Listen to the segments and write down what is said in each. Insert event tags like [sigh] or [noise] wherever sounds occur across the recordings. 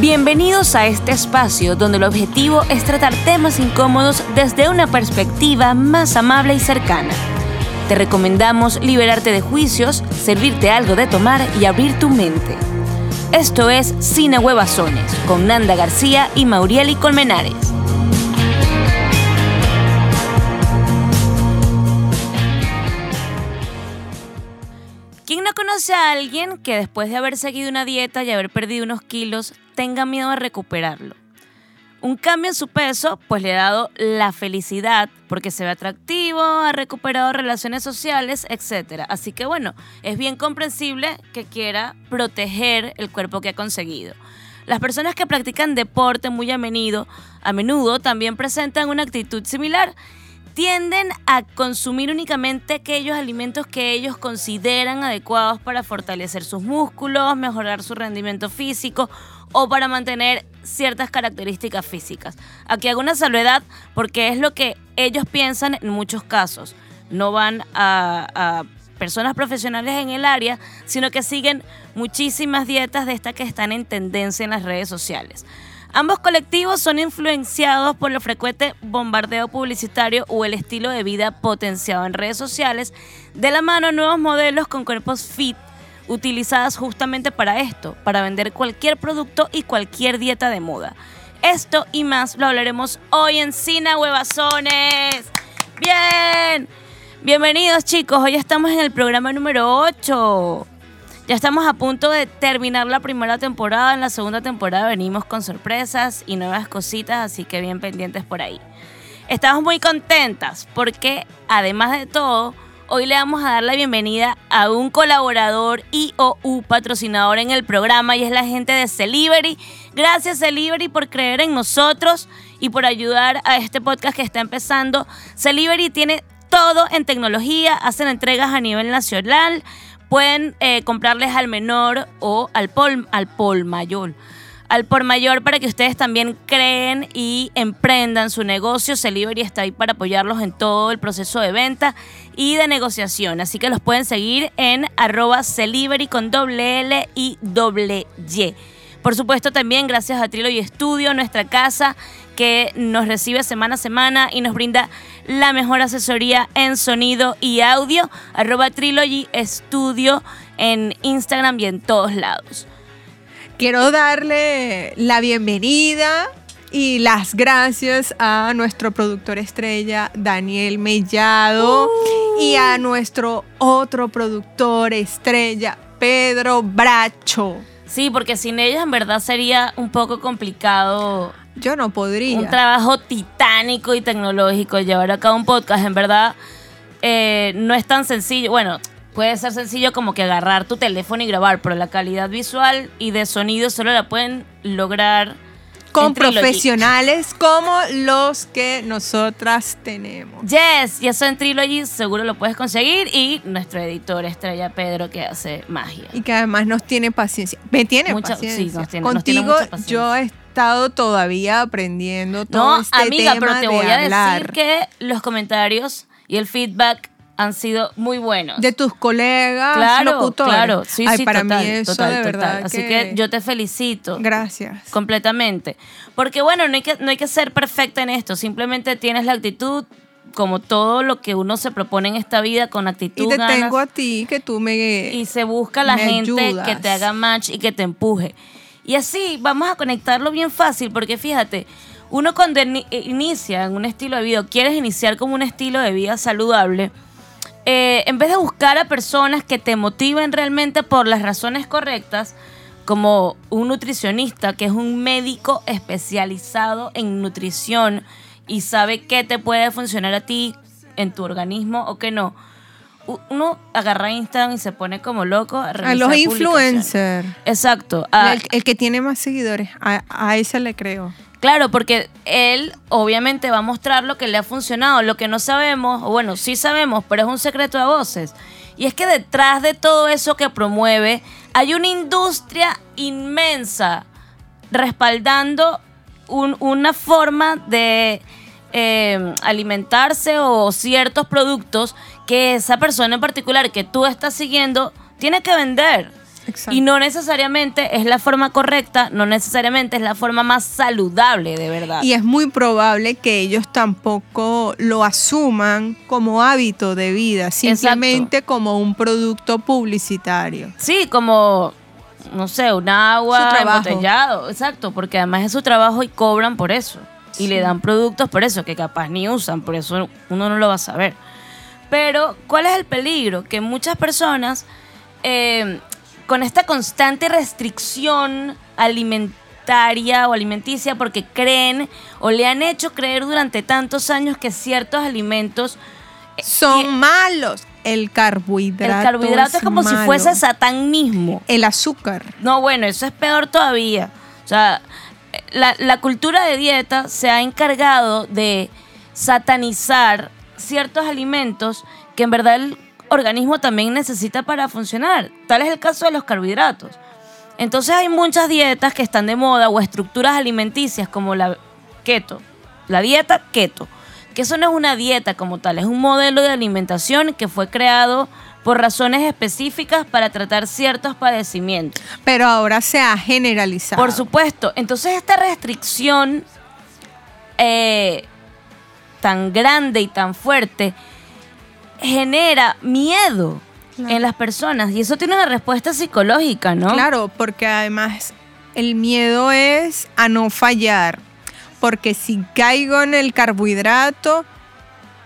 Bienvenidos a este espacio donde el objetivo es tratar temas incómodos desde una perspectiva más amable y cercana. Te recomendamos liberarte de juicios, servirte algo de tomar y abrir tu mente. Esto es Cine Huevazones con Nanda García y Maurieli Colmenares. Conoce a alguien que después de haber seguido una dieta y haber perdido unos kilos tenga miedo a recuperarlo? Un cambio en su peso pues le ha dado la felicidad porque se ve atractivo, ha recuperado relaciones sociales, etc. Así que bueno, es bien comprensible que quiera proteger el cuerpo que ha conseguido. Las personas que practican deporte muy a menudo, a menudo también presentan una actitud similar tienden a consumir únicamente aquellos alimentos que ellos consideran adecuados para fortalecer sus músculos, mejorar su rendimiento físico o para mantener ciertas características físicas. Aquí hago una salvedad porque es lo que ellos piensan en muchos casos. No van a, a personas profesionales en el área, sino que siguen muchísimas dietas de estas que están en tendencia en las redes sociales. Ambos colectivos son influenciados por el frecuente bombardeo publicitario o el estilo de vida potenciado en redes sociales, de la mano nuevos modelos con cuerpos fit utilizadas justamente para esto, para vender cualquier producto y cualquier dieta de moda. Esto y más lo hablaremos hoy en Cina Huevazones. Bien, bienvenidos chicos, hoy estamos en el programa número 8. Ya estamos a punto de terminar la primera temporada. En la segunda temporada venimos con sorpresas y nuevas cositas, así que bien pendientes por ahí. Estamos muy contentas porque, además de todo, hoy le vamos a dar la bienvenida a un colaborador y o patrocinador en el programa y es la gente de Celivery. Gracias Celivery por creer en nosotros y por ayudar a este podcast que está empezando. Celivery tiene todo en tecnología, hacen entregas a nivel nacional pueden eh, comprarles al menor o al pol, al pol mayor. Al por mayor para que ustedes también creen y emprendan su negocio. Celivery está ahí para apoyarlos en todo el proceso de venta y de negociación. Así que los pueden seguir en arroba Celivery con doble L y doble Y. Por supuesto, también gracias a Trilogy Studio, nuestra casa que nos recibe semana a semana y nos brinda la mejor asesoría en sonido y audio. Arroba Trilogy Studio en Instagram y en todos lados. Quiero darle la bienvenida y las gracias a nuestro productor estrella Daniel Mellado y a nuestro otro productor estrella Pedro Bracho. Sí, porque sin ellos en verdad sería un poco complicado. Yo no podría. Un trabajo titánico y tecnológico. Llevar a cabo un podcast, en verdad, eh, no es tan sencillo. Bueno, puede ser sencillo como que agarrar tu teléfono y grabar, pero la calidad visual y de sonido solo la pueden lograr con profesionales como los que nosotras tenemos. Yes, y eso en Trilogy seguro lo puedes conseguir y nuestro editor estrella Pedro que hace magia. Y que además nos tiene paciencia. Me tiene paciencia. Sí, nos tiene, Contigo yo he estado todavía aprendiendo todo no, este amiga, pero te voy a decir que los comentarios y el feedback han sido muy buenos. De tus colegas claro, locutores. Claro, sí, sí, para mí eso de verdad. Así que yo te felicito. Gracias. Completamente. Porque bueno, no hay, que, no hay que ser perfecta en esto, simplemente tienes la actitud como todo lo que uno se propone en esta vida con actitud. Y te tengo a ti que tú me Y se busca la gente que te haga match y que te empuje. Y así vamos a conectarlo bien fácil porque fíjate, uno cuando inicia en un estilo de vida, quieres iniciar como un estilo de vida saludable, eh, en vez de buscar a personas que te motiven realmente por las razones correctas, como un nutricionista que es un médico especializado en nutrición y sabe qué te puede funcionar a ti en tu organismo o qué no. Uno agarra Instagram y se pone como loco a, a los influencers. Exacto. el, que tiene más seguidores, a, a ese le creo. Claro, porque él obviamente va a mostrar lo que le ha funcionado, lo que no sabemos, o bueno, sí sabemos, pero es un secreto a voces. Y es que detrás de todo eso que promueve hay una industria inmensa respaldando una forma de eh, alimentarse o ciertos productos que esa persona en particular que tú estás siguiendo tiene que vender. Y no necesariamente es la forma correcta, no necesariamente es la forma más saludable, de verdad. Y es muy probable que ellos tampoco lo asuman como hábito de vida, simplemente como un producto publicitario. Sí, como no sé, un agua embotellado, exacto, porque además es su trabajo y cobran por eso. Y le dan productos por eso, que capaz ni usan, por eso uno no lo va a saber. Pero, ¿cuál es el peligro? Que muchas personas, eh, con esta constante restricción alimentaria o alimenticia, porque creen o le han hecho creer durante tantos años que ciertos alimentos eh, son malos. El carbohidrato. El carbohidrato es, como si fuese Satán mismo. El azúcar. No, bueno, eso es peor todavía. O sea, la, la cultura de dieta se ha encargado de satanizar ciertos alimentos que en verdad el organismo también necesita para funcionar. Tal es el caso de los carbohidratos. Entonces hay muchas dietas que están de moda o estructuras alimenticias como la keto, la dieta keto, que eso no es una dieta como tal, es un modelo de alimentación que fue creado por razones específicas para tratar ciertos padecimientos. Pero ahora se ha generalizado. Por supuesto. Entonces esta restricción eh, tan grande y tan fuerte genera miedo en las personas y eso tiene una respuesta psicológica, ¿no? Claro, porque además el miedo es a no fallar, porque si caigo en el carbohidrato,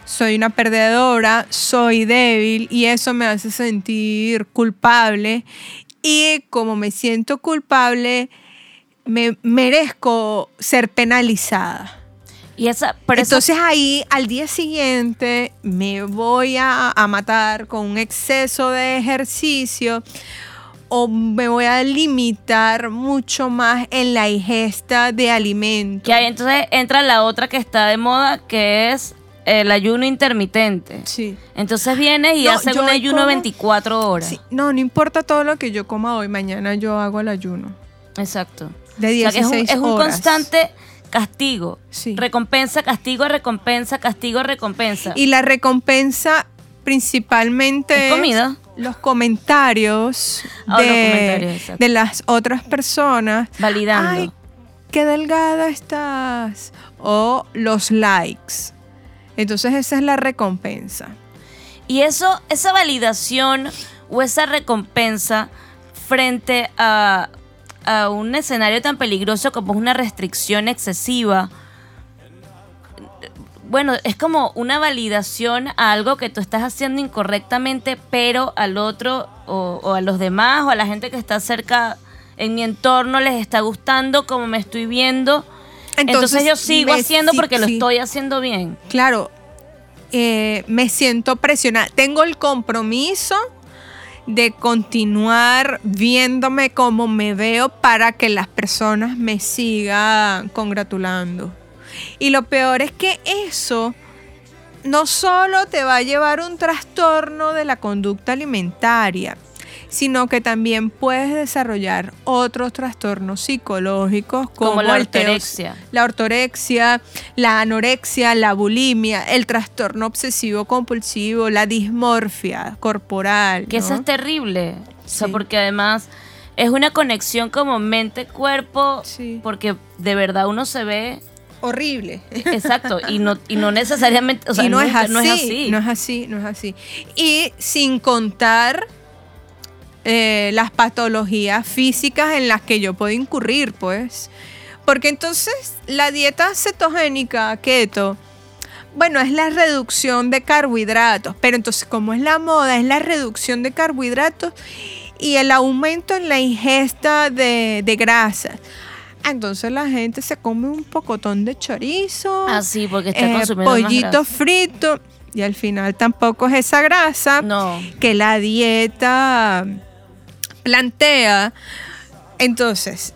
soy una perdedora, soy débil y eso me hace sentir culpable y como me siento culpable, me merezco ser penalizada. Y esa, Entonces ahí al día siguiente me voy a, matar con un exceso de ejercicio o me voy a limitar mucho más en la ingesta de alimentos. Y ahí entonces entra la otra que está de moda, que es el ayuno intermitente. Sí. Entonces viene y hace un ayuno 24 horas. No, no importa todo lo que yo coma hoy, mañana yo hago el ayuno. Exacto. De 16 es es un constante castigo. Recompensa, castigo, recompensa, castigo, recompensa. Y la recompensa principalmente ¿Es comida. los comentarios, ah, de, las otras personas. Validando. Ay, qué delgada estás. O los likes. Entonces esa es la recompensa. Y eso, esa validación o esa recompensa frente a a un escenario tan peligroso como es una restricción excesiva, bueno, es como una validación a algo que tú estás haciendo incorrectamente, pero al otro o, a los demás o a la gente que está cerca en mi entorno les está gustando como me estoy viendo. Entonces, yo sigo haciendo porque lo estoy haciendo bien. Claro, eh, me siento presionada. Tengo el compromiso de continuar viéndome como me veo para que las personas me sigan congratulando. Y lo peor es que eso no solo te va a llevar un trastorno de la conducta alimentaria, sino que también puedes desarrollar otros trastornos psicológicos como, la ortorexia. la ortorexia, la anorexia, la bulimia, el trastorno obsesivo compulsivo, la dismorfia corporal. Que eso es terrible. O sea, porque además es una conexión como mente-cuerpo, porque de verdad uno se ve horrible. Exacto, y no, y no necesariamente, o sea, no, es así, no es así. No es así, no es así. Y sin contar eh, las patologías físicas en las que yo puedo incurrir, pues. Porque entonces la dieta cetogénica, keto, bueno, es la reducción de carbohidratos, pero entonces como es la moda, es la reducción de carbohidratos y el aumento en la ingesta de, de grasas. Entonces la gente se come un pocotón de chorizo, ah, porque está eh, pollito frito y al final tampoco es esa grasa que la dieta plantea, entonces,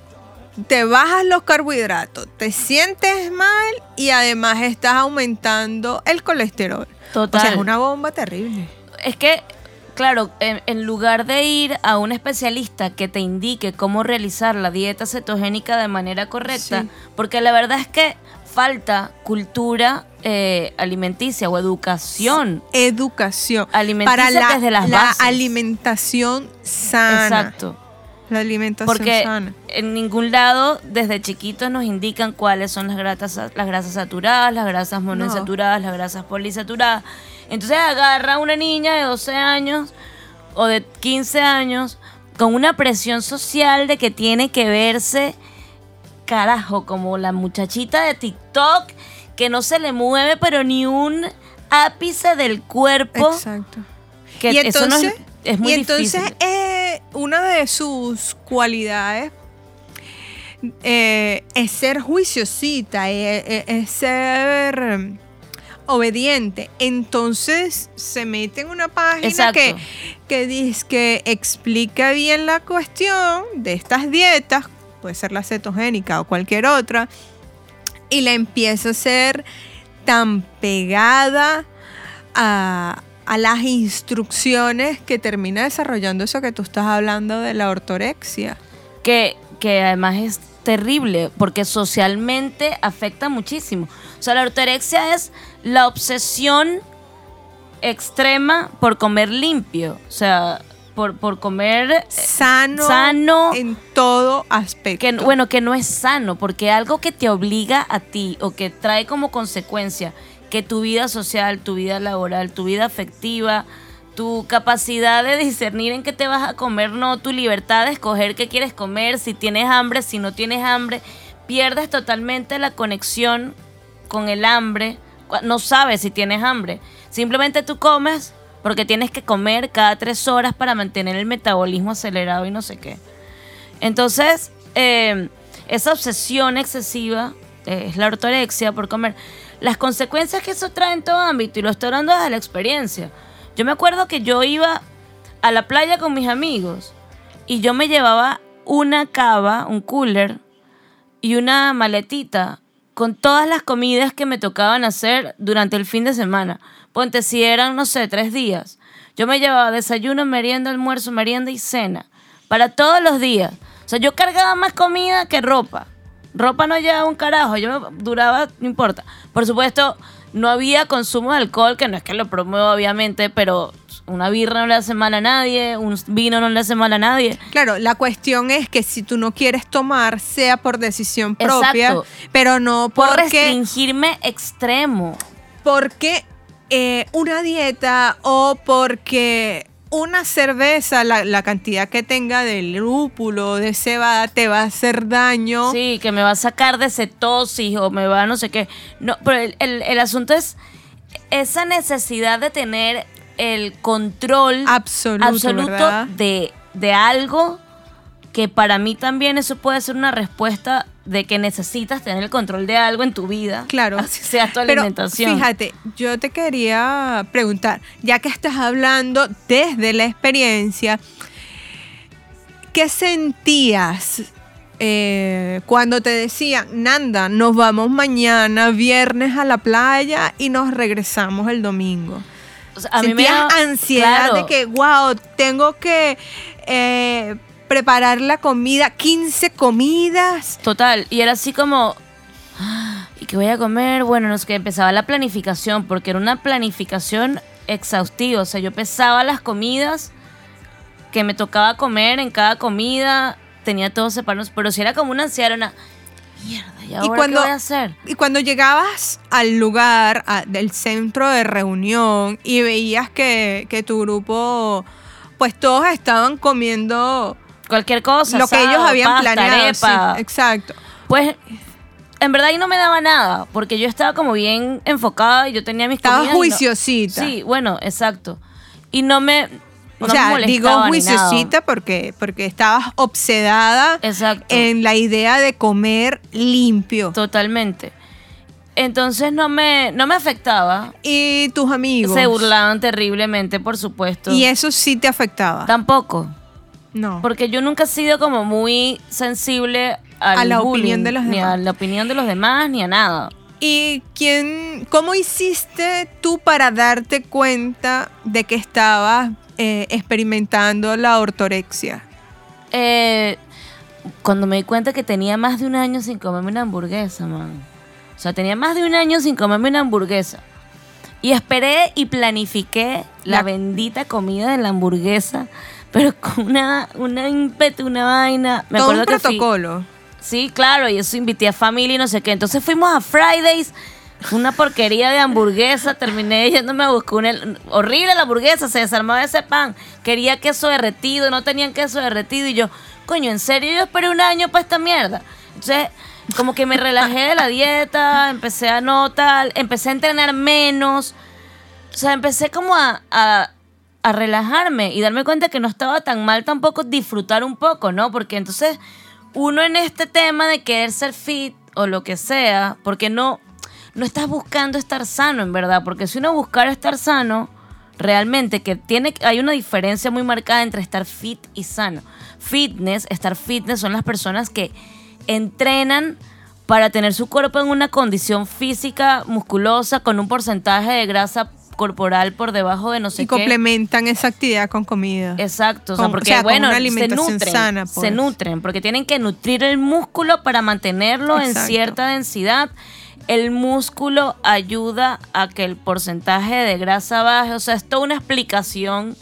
te bajas los carbohidratos, te sientes mal y además estás aumentando el colesterol. Total. O sea, es una bomba terrible. Es que, claro, en, lugar de ir a un especialista que te indique cómo realizar la dieta cetogénica de manera correcta, porque la verdad es que falta cultura eh, alimenticia o educación. Educación. Alimenticia Para desde las la alimentación sana. Exacto. La alimentación Porque sana. en ningún lado desde chiquitos nos indican cuáles son las grasas, las grasas saturadas, las grasas monoinsaturadas, las grasas polisaturadas. Entonces agarra una niña de 12 años o de 15 años con una presión social de que tiene que verse, carajo, como la muchachita de TikTok que no se le mueve pero ni un ápice del cuerpo. Exacto. Que y eso no es- entonces, es, muy y entonces difícil. eh, una de sus cualidades eh, es ser juiciosita, eh, eh, es ser obediente. Entonces se mete en una página Exacto. que, que dice que explica bien la cuestión de estas dietas, puede ser la cetogénica o cualquier otra, y la empieza a ser tan pegada a, a las instrucciones que termina desarrollando eso que tú estás hablando de la ortorexia. que, que además es terrible porque socialmente afecta muchísimo. O sea, la ortorexia es la obsesión extrema por comer limpio, o sea, por, por comer eh, Sano, sano, en todo aspecto. que, bueno, que no es sano, porque algo que te obliga a ti o que trae como consecuencia que tu vida social, tu vida laboral, tu vida afectiva, tu capacidad de discernir en qué te vas a comer, no, tu libertad de escoger qué quieres comer, si tienes hambre, si no tienes hambre, pierdes totalmente la conexión con el hambre, no sabes si tienes hambre, simplemente tú comes porque tienes que comer cada tres horas para mantener el metabolismo acelerado y no sé qué. Entonces, eh, esa obsesión excesiva eh, es la ortorexia por comer. Las consecuencias que eso trae en todo ámbito, y lo estoy hablando desde la experiencia. Yo me acuerdo que yo iba a la playa con mis amigos y yo me llevaba una cava, un cooler y una maletita con todas las comidas que me tocaban hacer durante el fin de semana. Ponte, si eran, no sé, tres días. Yo me llevaba desayuno, merienda, almuerzo, merienda y cena. Para todos los días. O sea, yo cargaba más comida que ropa. Ropa no llevaba un carajo. Yo me duraba, no importa. Por supuesto, no había consumo de alcohol, que no es que lo promuevo, obviamente, pero una birra no le hace mal a nadie, un vino no le hace mal a nadie. Claro, la cuestión es que si tú no quieres tomar, sea por decisión propia, Exacto. pero no Por porque, restringirme extremo. porque eh, una dieta o porque una cerveza, la, la cantidad que tenga de lúpulo, de cebada, te va a hacer daño. Sí, que me va a sacar de cetosis o me va a no sé qué. No, pero el, el- el asunto es esa necesidad de tener el control Absoluto, absoluto de, de algo que para mí también eso puede ser una respuesta de que necesitas tener el control de algo en tu vida. Claro. [laughs] Así sea tu Pero alimentación. fíjate, yo te quería preguntar, ya que estás hablando desde la experiencia, ¿qué sentías eh, cuando te decían, Nanda, nos vamos mañana, viernes a la playa y nos regresamos el domingo? O sea, a mí me Sentías da- ansiedad claro. de que, wow, tengo que eh, preparar la comida, 15 comidas. Total, y era así como, "Ah, ¿y qué voy a comer? Bueno, no sé qué, empezaba la planificación, porque era una planificación exhaustiva, o sea, yo pesaba las comidas que me tocaba comer en cada comida, tenía todos separados, pero si era como una ansiedad, una, mierda, ¿y ahora cuando- qué voy a hacer? Y cuando llegabas al lugar a- del centro de reunión y veías que, que tu grupo, pues todos estaban comiendo Cualquier cosa, lo que ellos habían pasta, planeado. sí, exacto. Pues, en verdad ahí no me daba nada, porque yo estaba como bien enfocada y yo tenía mis no- juiciosita. Sí, bueno, exacto. Y no me. O no me sea, digo juiciosita porque, porque estabas obsedada Exacto. en la idea de comer limpio. Totalmente. Entonces no me, no me afectaba. Y tus amigos. Se burlaban terriblemente, por supuesto. Y eso sí te afectaba. Tampoco. No. Porque yo nunca he sido como muy sensible al A la bullying, opinión de los Ni a demás. la opinión de los demás, ni a nada. ¿Y quién, cómo hiciste tú para darte cuenta de que estabas eh, experimentando la ortorexia? Eh, cuando me di cuenta que tenía más de un año sin comerme una hamburguesa, man. O sea, tenía más de un año sin comerme una hamburguesa. Y esperé y planifiqué la, La- bendita comida de la hamburguesa pero [laughs] con una, una ímpetu, una vaina. Me Todo un acuerdo fui- protocolo. Sí, claro, y eso invité a familia y no sé qué. Entonces fuimos a Fridays, una porquería de hamburguesa. Terminé yéndome a buscar una. Horrible la hamburguesa, se desarmaba ese pan. Quería queso derretido, no tenían queso derretido. Y yo, coño, ¿en serio yo esperé un año para esta mierda? Entonces, como que me relajé de la dieta, empecé a notar, empecé a entrenar menos. O sea, empecé como a, a, a relajarme y darme cuenta que no estaba tan mal tampoco disfrutar un poco, ¿no? Porque entonces uno en este tema de querer ser fit o lo que sea, porque no, no estás buscando estar sano, en verdad. Porque si uno buscara estar sano, realmente que tiene, hay una diferencia muy marcada entre estar fit y sano. Fitness, estar fitness son las personas que entrenan para tener su cuerpo en una condición física musculosa con un porcentaje de grasa corporal por debajo de no sé y qué. complementan esa actividad con comida. Exacto, o sea, Con- o porque sea, con bueno, se nutren, sana, se pues. nutren, porque tienen que nutrir el músculo para mantenerlo en cierta densidad. El músculo ayuda a que el porcentaje de grasa baje, o sea, es toda una explicación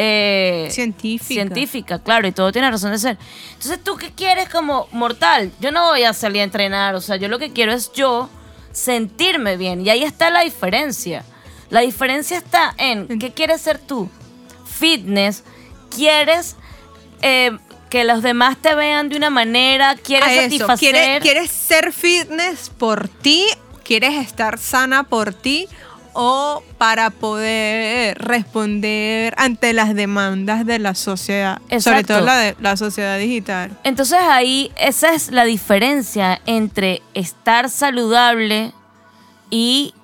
eh, Científica. científica, claro, y todo tiene razón de ser. Entonces, ¿tú qué quieres como mortal? Yo no voy a salir a entrenar, o sea, yo lo que quiero es yo sentirme bien, y ahí está la diferencia. La diferencia está en qué quieres ser tú. Fitness, quieres eh, que los demás te vean de una manera, quieres A eso, satisfacer. ¿Quieres, quieres ser fitness por ti? ¿Quieres estar sana por ti? ¿O para poder responder ante las demandas de la sociedad? Sobre todo la, de, la sociedad digital. Entonces ahí esa es la diferencia entre estar saludable y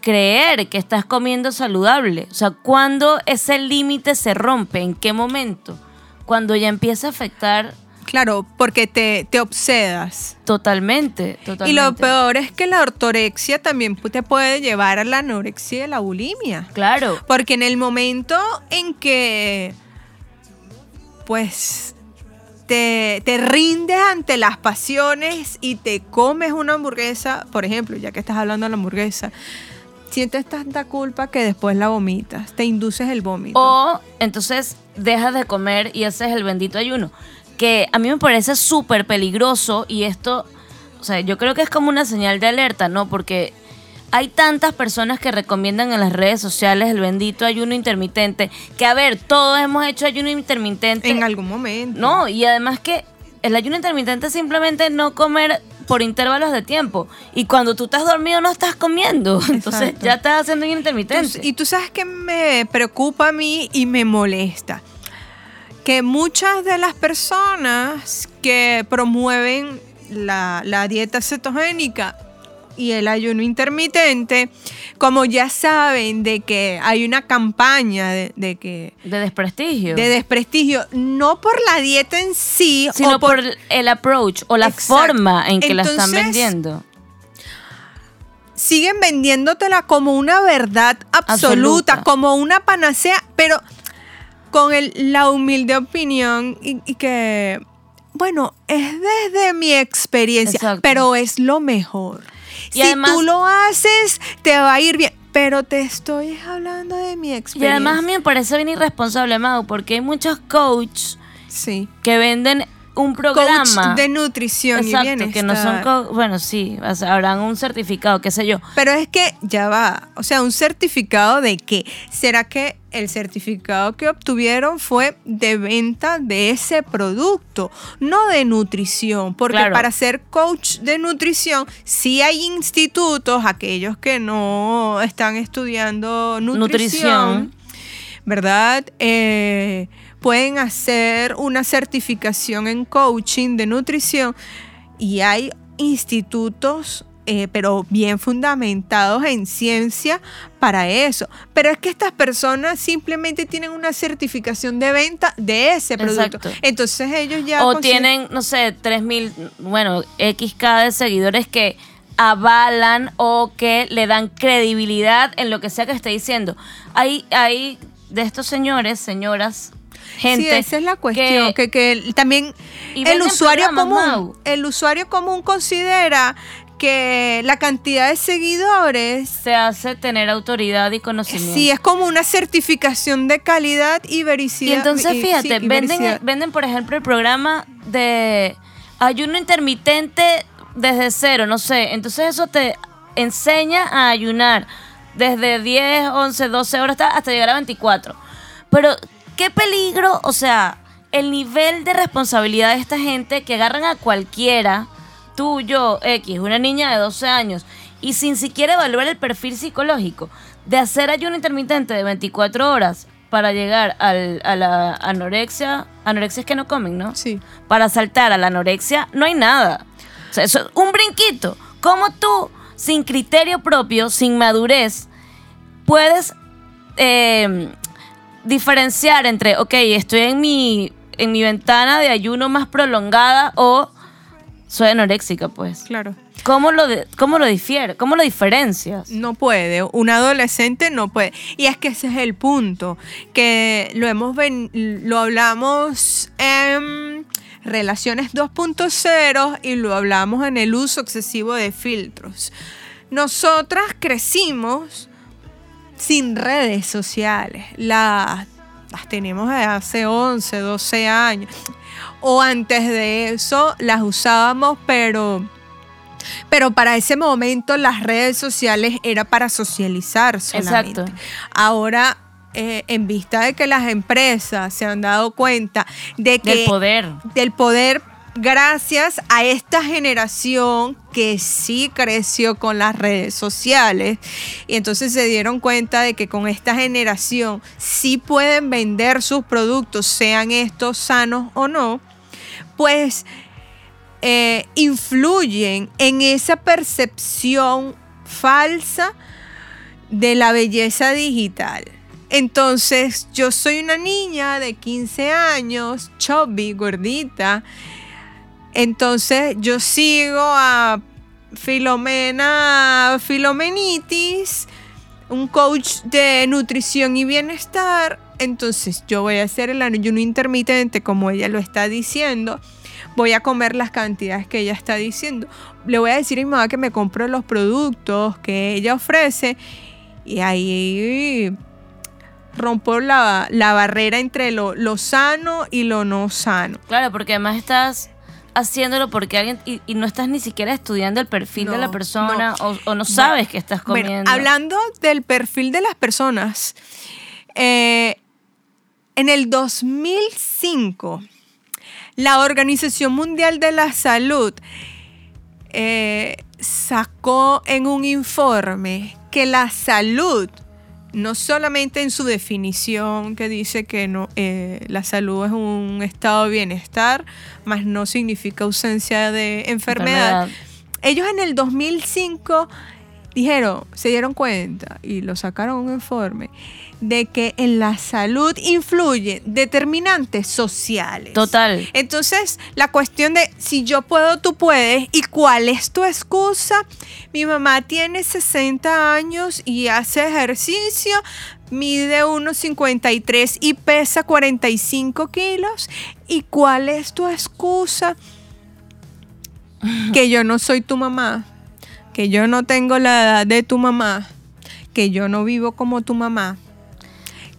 creer que estás comiendo saludable. O sea, ¿cuándo ese límite se rompe? ¿En qué momento? Cuando ya empieza a afectar Claro, porque te, te obsedas. totalmente, totalmente. Y lo peor es que la ortorexia también te puede llevar a la anorexia y la bulimia. Claro. Porque en el momento en que, pues, te, te rindes ante las pasiones y te comes una hamburguesa, por ejemplo, ya que estás hablando de la hamburguesa, sientes tanta culpa que después la vomitas, te induces el vómito. O entonces dejas de comer y haces el bendito ayuno. Que a mí me parece súper peligroso y esto, o sea, yo creo que es como una señal de alerta, ¿no? Porque hay tantas personas que recomiendan en las redes sociales el bendito ayuno intermitente, que a ver, todos hemos hecho ayuno intermitente. en algún momento. No, y además que el ayuno intermitente es simplemente no comer por intervalos de tiempo. Y cuando tú estás dormido no estás comiendo. [laughs] Entonces Exacto. ya estás haciendo Tú- intermitente. y tú sabes que me preocupa a mí y me molesta. Que muchas de las personas que promueven la, la dieta cetogénica y el ayuno intermitente, como ya saben de que hay una campaña de, de que de desprestigio. de desprestigio, no por la dieta en sí, sino por, el approach o la Exacto. forma en que la están vendiendo. siguen vendiéndotela como una verdad absoluta, Absoluta. como una panacea, pero con el- la humilde opinión y, y que, bueno, es desde mi experiencia, Exacto. pero es lo mejor. Y si además- tú lo haces, te va a ir bien, pero te estoy hablando de mi Y experiencia. además a mí me parece bien irresponsable, Mau, porque hay muchos coaches sí. que venden un programa. Coach de nutrición y bienestar. que no son bueno, sí, o sea, habrán un certificado, qué sé yo. Pero es que ya va, o sea, un certificado de qué? ¿Será que el certificado que obtuvieron fue de venta de ese producto, no de nutrición? Porque Claro. para ser coach de nutrición, sí hay institutos, aquellos que no están estudiando nutrición, Nutrición. ¿verdad? Eh, pueden hacer una certificación en coaching de nutrición y hay institutos, eh, pero bien fundamentados en ciencia para eso. Pero es que estas personas simplemente tienen una certificación de venta de ese producto. Exacto. Entonces ellos ya... O tienen, no sé, 3000, bueno, XK de seguidores que avalan o que le dan credibilidad en lo que sea que esté diciendo. Hay, hay de estos señores, señoras, gente. sí, esa es la cuestión, que, también el usuario común, Mau. el usuario común considera que la cantidad de seguidores Se hace tener autoridad y conocimiento. sí es como una certificación de calidad y Y vericidad. entonces, y- fíjate, sí, y venden, venden, por ejemplo, el programa de ayuno intermitente desde cero, no sé. Entonces eso te enseña a ayunar desde 10, 11, 12 horas hasta, hasta llegar a 24. Pero, qué peligro, o sea, el nivel de responsabilidad de esta gente que agarran a cualquiera, tú, yo, X, una niña de 12 años, y sin siquiera evaluar el perfil psicológico, de hacer ayuno intermitente de 24 horas para llegar al- a la anorexia, anorexia es que no comen, ¿no? Sí. Para saltar a la anorexia no hay nada. O sea, eso es un brinquito. ¿Cómo tú, sin criterio propio, sin madurez, puedes eh, diferenciar entre, ok, estoy en mi, en mi ventana de ayuno más prolongada o soy anoréxica, pues? Claro. ¿Cómo lo, de- cómo lo difiere? ¿Cómo lo diferencias? No puede, un adolescente no puede. Y es que ese es el punto, que lo hemos ven- lo hablamos en relaciones 2.0 y lo hablamos en el uso excesivo de filtros. Nosotras crecimos sin redes sociales. Las, las tenemos hace 11, 12 años. O antes de eso las usábamos, pero pero para ese momento las redes sociales era para socializar solamente. Exacto. Ahora, eh, en vista de que las empresas se han dado cuenta de que Del poder. del poder gracias a esta generación que sí creció con las redes sociales y entonces se dieron cuenta de que con esta generación sí pueden vender sus productos, sean estos sanos o no, pues eh, influyen en esa percepción falsa de la belleza digital. Entonces, yo soy una niña de 15 años, chubby, gordita. Entonces, yo sigo a Filomena Filomenitis, un coach de nutrición y bienestar. Entonces, yo voy a hacer el ayuno intermitente como ella lo está diciendo. Voy a comer las cantidades que ella está diciendo. Le voy a decir a mi mamá que me compro los productos que ella ofrece. Y ahí rompo la, la barrera entre lo, lo sano y lo no sano. Claro, porque además estás haciéndolo porque alguien y, y no estás ni siquiera estudiando el perfil de la persona no. O, o no sabes que estás Bueno, comiendo. hablando del perfil de las personas, eh, en el 2005, la Organización Mundial de la Salud eh, sacó en un informe que la salud, no solamente en su definición que dice que no, eh, la salud es un estado de bienestar, más no significa ausencia de enfermedad. Enfermedad. Ellos en el 2005 dijeron, se dieron cuenta y lo sacaron un informe de que en la salud influyen determinantes sociales. Total. Entonces, la cuestión de si yo puedo, tú puedes, y cuál es tu excusa. Mi mamá tiene 60 años y hace ejercicio, mide 1,53 y pesa 45 kilos. ¿Y cuál es tu excusa? [laughs] Que yo no soy tu mamá, que yo no tengo la edad de tu mamá, que yo no vivo como tu mamá,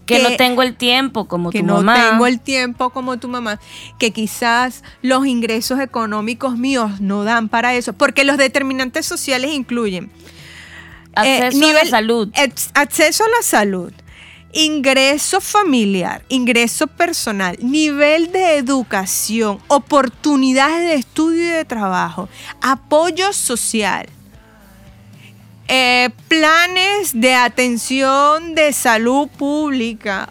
Que, que- no tengo el tiempo como que tu no mamá. tengo el tiempo como tu mamá, que quizás los ingresos económicos míos no dan para eso, porque los determinantes sociales incluyen eh, Acceso a nivel- la salud. acceso a la salud, ingreso familiar, ingreso personal, nivel de educación, oportunidades de estudio y de trabajo, apoyo social, eh, planes de atención de salud pública,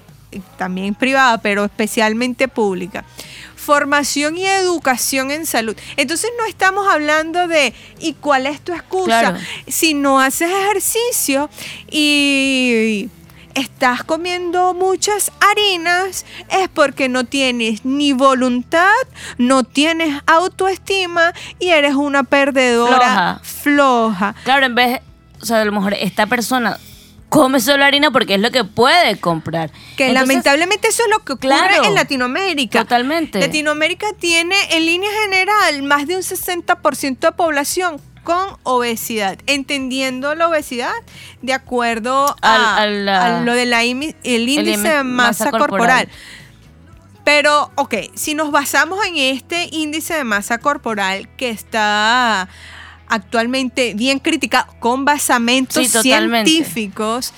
también privada, pero especialmente pública. Formación y educación en salud. Entonces no estamos hablando de ¿y cuál es tu excusa? Claro. Si no haces ejercicio y estás comiendo muchas harinas, es porque no tienes ni voluntad, no tienes autoestima y eres una perdedora floja. Claro, en vez, o sea, a lo mejor esta persona come solo harina porque es lo que puede comprar. Que Entonces, lamentablemente eso es lo que ocurre Claro. en Latinoamérica. Totalmente. Latinoamérica tiene en línea general más de un 60% de población con obesidad, entendiendo la obesidad de acuerdo Al- a, a la- a lo del índice índice de masa, masa corporal. corporal. Pero, ok, si nos basamos en este índice de masa corporal que está actualmente bien criticado con basamentos Sí, científicos,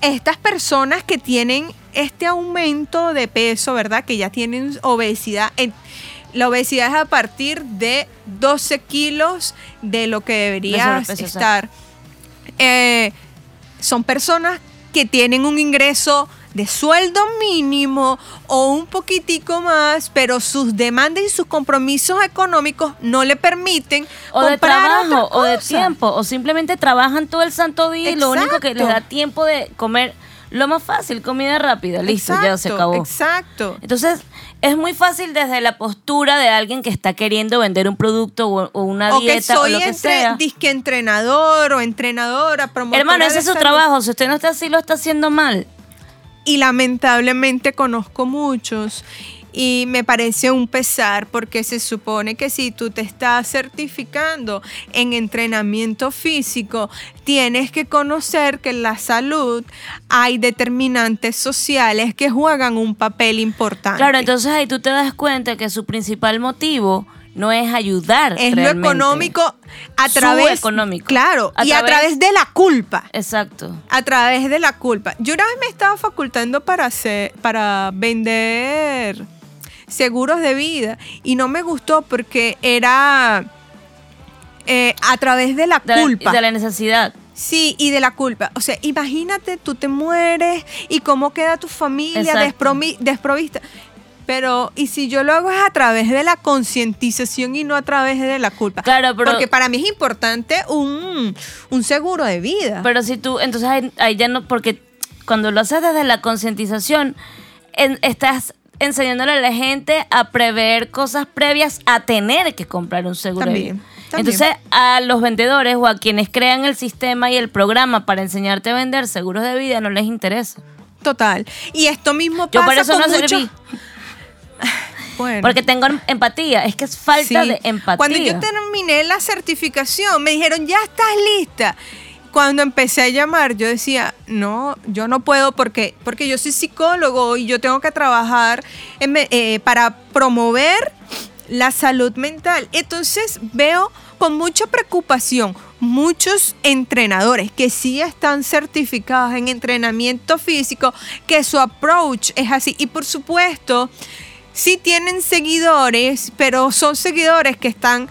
estas personas que tienen este aumento de peso, ¿verdad? Que ya tienen obesidad. la obesidad es a partir de 12 kilos de lo que deberías estar. Eh, son personas que tienen un ingreso de sueldo mínimo o un poquitico más, pero sus demandas y sus compromisos económicos no le permiten O de comprar trabajo, otra o de tiempo, o simplemente trabajan todo el santo día y lo único que les da tiempo de comer lo más fácil, comida rápida, listo, ya se acabó. Exacto. Entonces, es muy fácil desde la postura de alguien que está queriendo vender un producto o, una O que dieta soy o lo que entre, sea. disque entrenador o entrenadora, promotora Hermano, ese de es su salud. trabajo. Si usted no está así, lo está haciendo mal. Y lamentablemente conozco muchos y me parece un pesar porque se supone que si tú te estás certificando en entrenamiento físico, tienes que conocer que en la salud hay determinantes sociales que juegan un papel importante. Claro, entonces ahí tú te das cuenta que su principal motivo no es ayudar. es lo económico a Su través económico. Claro, A y a través- través de la culpa. Exacto. a través de la culpa. Yo una vez me estaba facultando para hacer, para vender seguros de vida y no me gustó porque era eh, a través de la De la- culpa. de la necesidad. Sí, y de la culpa. O sea, imagínate, tú te mueres y cómo queda tu familia desprovista. Pero, ¿y si yo lo hago es a través de la concientización y no a través de la culpa? Claro, pero- Porque para mí es importante un, un seguro de vida. Pero si tú, entonces ahí, ahí ya no, porque cuando lo haces desde la concientización, en- estás enseñándole a la gente a prever cosas previas a tener que comprar un seguro de También, vida. también. Entonces, a los vendedores o a quienes crean el sistema y el programa para enseñarte a vender seguros de vida no les interesa. Total. Y esto mismo Yo pasa por eso con no muchos- serví. Bueno. Porque tengo empatía. Es que es falta Sí. de empatía. Cuando yo terminé la certificación, me dijeron, ya estás lista. Cuando empecé a llamar, yo decía, no, yo no puedo porque, porque yo soy psicólogo y yo tengo que trabajar en eh, para promover la salud mental. Entonces veo con mucha preocupación muchos entrenadores que sí están certificados en entrenamiento físico, que su approach es así. Y por supuesto, sí tienen seguidores, pero son seguidores que están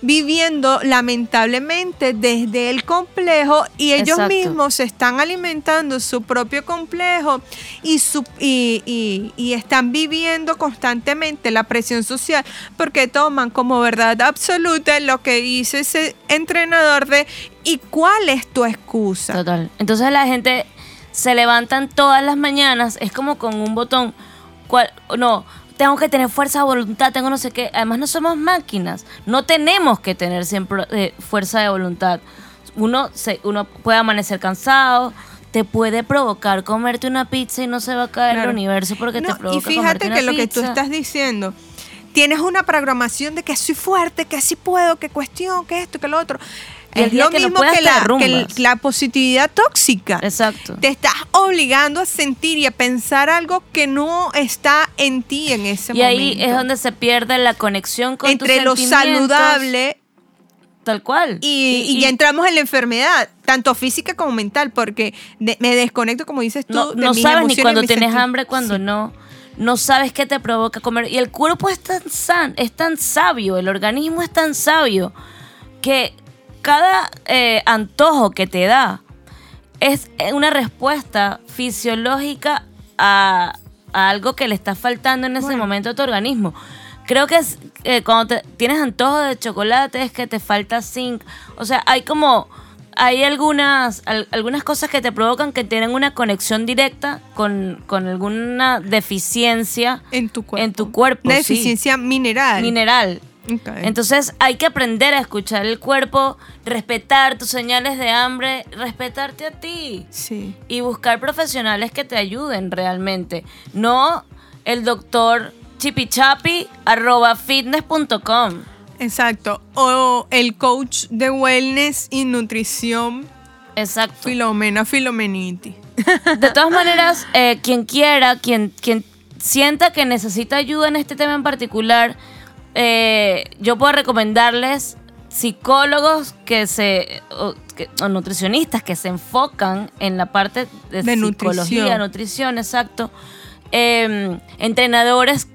viviendo lamentablemente desde el complejo y ellos Exacto. mismos se están alimentando su propio complejo y, su, y, y- y están viviendo constantemente la presión social porque toman como verdad absoluta lo que dice ese entrenador de ¿y cuál es tu excusa? Total. Entonces la gente se levantan todas las mañanas, es como con un botón. cual- no, tengo que tener fuerza de voluntad, tengo no sé qué. Además no somos máquinas, no tenemos que tener siempre eh, fuerza de voluntad. Uno, se, uno puede amanecer cansado, te puede provocar comerte una pizza y no se va a caer Claro. el universo porque No, te provoca y fíjate que una lo que tú estás diciendo, tienes una programación de que soy fuerte, que sí puedo, que cuestión, que esto, que lo otro. Y es lo que mismo que, la, que el- derrumbas. la positividad tóxica. Exacto. Te estás obligando a sentir y a pensar algo que no está en ti en ese Y momento. ahí es donde se pierde la conexión con tus Entre lo sentimientos, saludable Tal cual. y, y ya entramos en la enfermedad, tanto física como mental, porque de- me desconecto, como dices tú, no, de no mis sabes ni y cuando tienes hambre, cuando Sí. no. No sabes qué te provoca comer. Y el cuerpo es tan san, es tan sabio, el organismo es tan sabio, que cada eh, antojo que te da es eh, una respuesta fisiológica a, a algo que le está faltando en ese Bueno. momento a tu organismo. Creo que es, eh, cuando te- tienes antojo de chocolate es que te falta zinc. O sea, hay como hay algunas, al- algunas cosas que te provocan que tienen una conexión directa con, con alguna deficiencia en tu cuerpo. en tu cuerpo, Una sí. deficiencia mineral. mineral. Entonces hay que aprender a escuchar el cuerpo, respetar tus señales de hambre, respetarte a ti sí. y buscar profesionales que te ayuden realmente. No el doctor chipichapi arroba fitness.com. Exacto. O el coach de wellness y nutrición, Exacto. Filomena Filomeniti. [laughs] De todas maneras, eh, quien quiera, quien, quien sienta que necesita ayuda en este tema en particular, eh, yo puedo recomendarles psicólogos que se o, que- o nutricionistas que se enfocan en la parte de, De psicología, nutrición. nutrición, exacto. Eh, entrenadores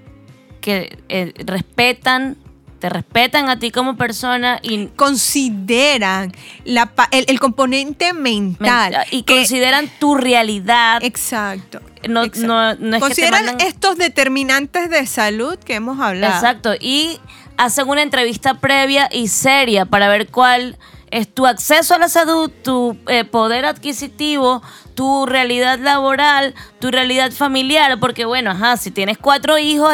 que eh, respetan, te respetan a ti como persona y Consideran la, el, el componente mental. y que- consideran tu realidad. Exacto. No- exacto. no- no es que te Consideran mandan- estos determinantes de salud que hemos hablado. Exacto. Y hacen una entrevista previa y seria para ver cuál es tu acceso a la salud, tu eh, poder adquisitivo, tu realidad laboral, tu realidad familiar. Porque bueno, ajá, si tienes cuatro hijos,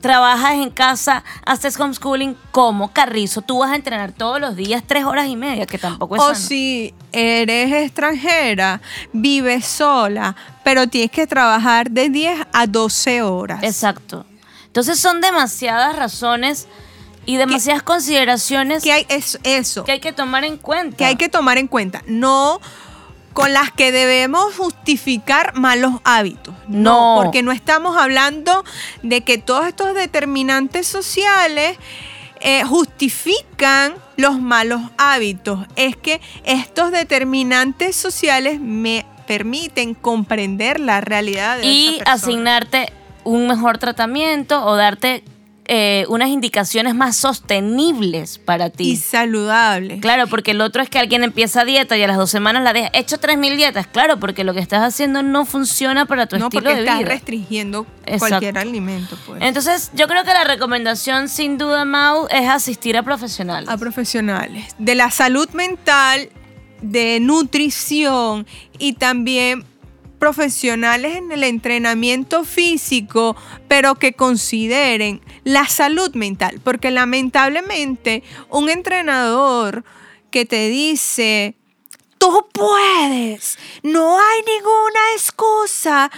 trabajas en casa, haces homeschooling como carrizo, tú vas a entrenar todos los días tres horas y media, que tampoco es O sano. si eres extranjera, vives sola, pero tienes que trabajar de 10 a 12 horas. Exacto. Entonces son demasiadas razones y demasiadas consideraciones Que hay es- eso. que hay que tomar en cuenta. que hay que tomar en cuenta. No con las que debemos justificar malos hábitos. No. porque no estamos hablando de que todos estos determinantes sociales eh, justifican los malos hábitos. Es que estos determinantes sociales me permiten comprender la realidad de y esa persona. asignarte un mejor tratamiento o darte eh, unas indicaciones más sostenibles para ti. y saludable. Claro, porque el otro es que alguien empieza dieta y a las dos semanas la deja. He hecho 3.000 dietas, claro, porque lo que estás haciendo no funciona para tu no estilo porque de estás vida. restringiendo Exacto. cualquier alimento. Pues. Entonces, yo creo que la recomendación, sin duda, Mau, es asistir a profesionales. a profesionales de la salud mental, de nutrición y también profesionales en el entrenamiento físico, pero que consideren la salud mental, porque lamentablemente un entrenador que te dice, tú puedes, no hay ninguna excusa,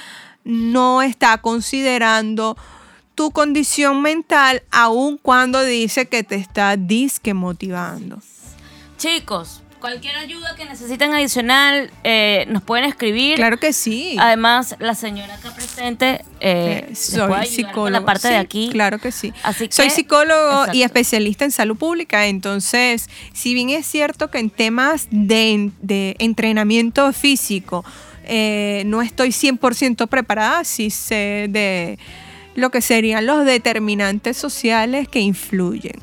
no está considerando tu condición mental aun cuando dice que te está disque motivando. Chicos, cualquier ayuda que necesiten adicional, eh, nos pueden escribir. Claro que sí. Además, la señora acá presente eh, Eh, soy puede psicólogo. con la parte de aquí. Claro que sí. Así Soy que- psicólogo y especialista en salud pública. Entonces, si bien es cierto que en temas de, de entrenamiento físico eh, no estoy 100% preparada, sí sé de lo que serían los determinantes sociales que influyen.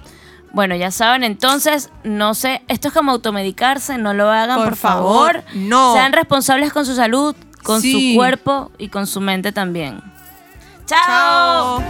Bueno, ya saben, entonces, no sé, esto es como automedicarse, no lo hagan, por, favor. No. Sean responsables con su salud, con su cuerpo y con su mente también. Chao.